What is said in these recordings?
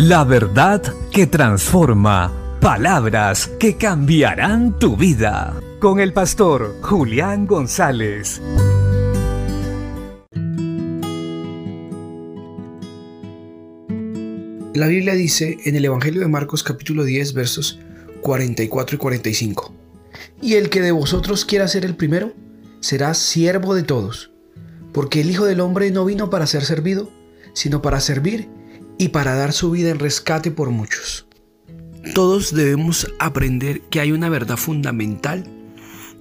La verdad que transforma. Palabras que cambiarán tu vida. Con el pastor Julián González. La Biblia dice en el Evangelio de Marcos capítulo 10 versos 44 y 45. Y el que de vosotros quiera ser el primero, será siervo de todos. Porque el Hijo del Hombre no vino para ser servido, sino para servir y para dar su vida en rescate por muchos. Todos debemos aprender que hay una verdad fundamental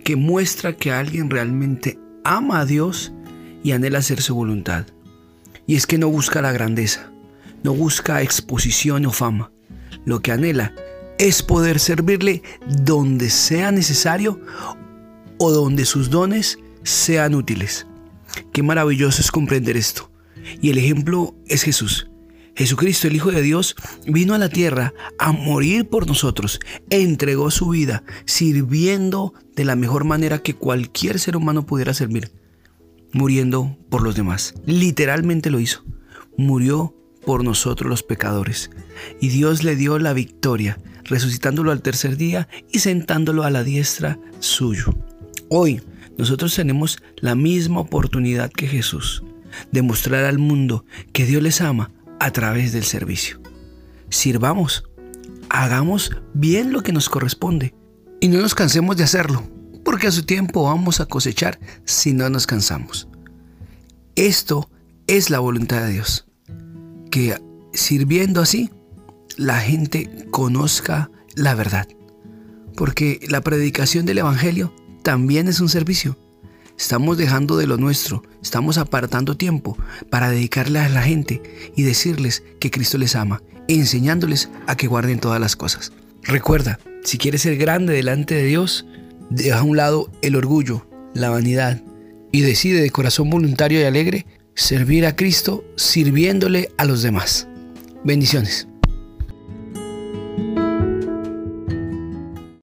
que muestra que alguien realmente ama a Dios y anhela hacer su voluntad. Y es que no busca la grandeza, no busca exposición o fama. Lo que anhela es poder servirle donde sea necesario o donde sus dones sean útiles. Qué maravilloso es comprender esto. Y el ejemplo es Jesús. Jesucristo, el Hijo de Dios, vino a la tierra a morir por nosotros, entregó su vida sirviendo de la mejor manera que cualquier ser humano pudiera servir, muriendo por los demás. Literalmente lo hizo. Murió por nosotros los pecadores. Y Dios le dio la victoria, resucitándolo al tercer día y sentándolo a la diestra suyo. Hoy nosotros tenemos la misma oportunidad que Jesús de mostrar al mundo que Dios les ama a través del servicio. Sirvamos, hagamos bien lo que nos corresponde y no nos cansemos de hacerlo, porque a su tiempo vamos a cosechar si no nos cansamos. Esto es la voluntad de Dios, que sirviendo así, la gente conozca la verdad, porque la predicación del Evangelio también es un servicio. Estamos dejando de lo nuestro, estamos apartando tiempo para dedicarle a la gente y decirles que Cristo les ama, enseñándoles a que guarden todas las cosas. Recuerda, si quieres ser grande delante de Dios, deja a un lado el orgullo, la vanidad y decide de corazón voluntario y alegre servir a Cristo sirviéndole a los demás. Bendiciones.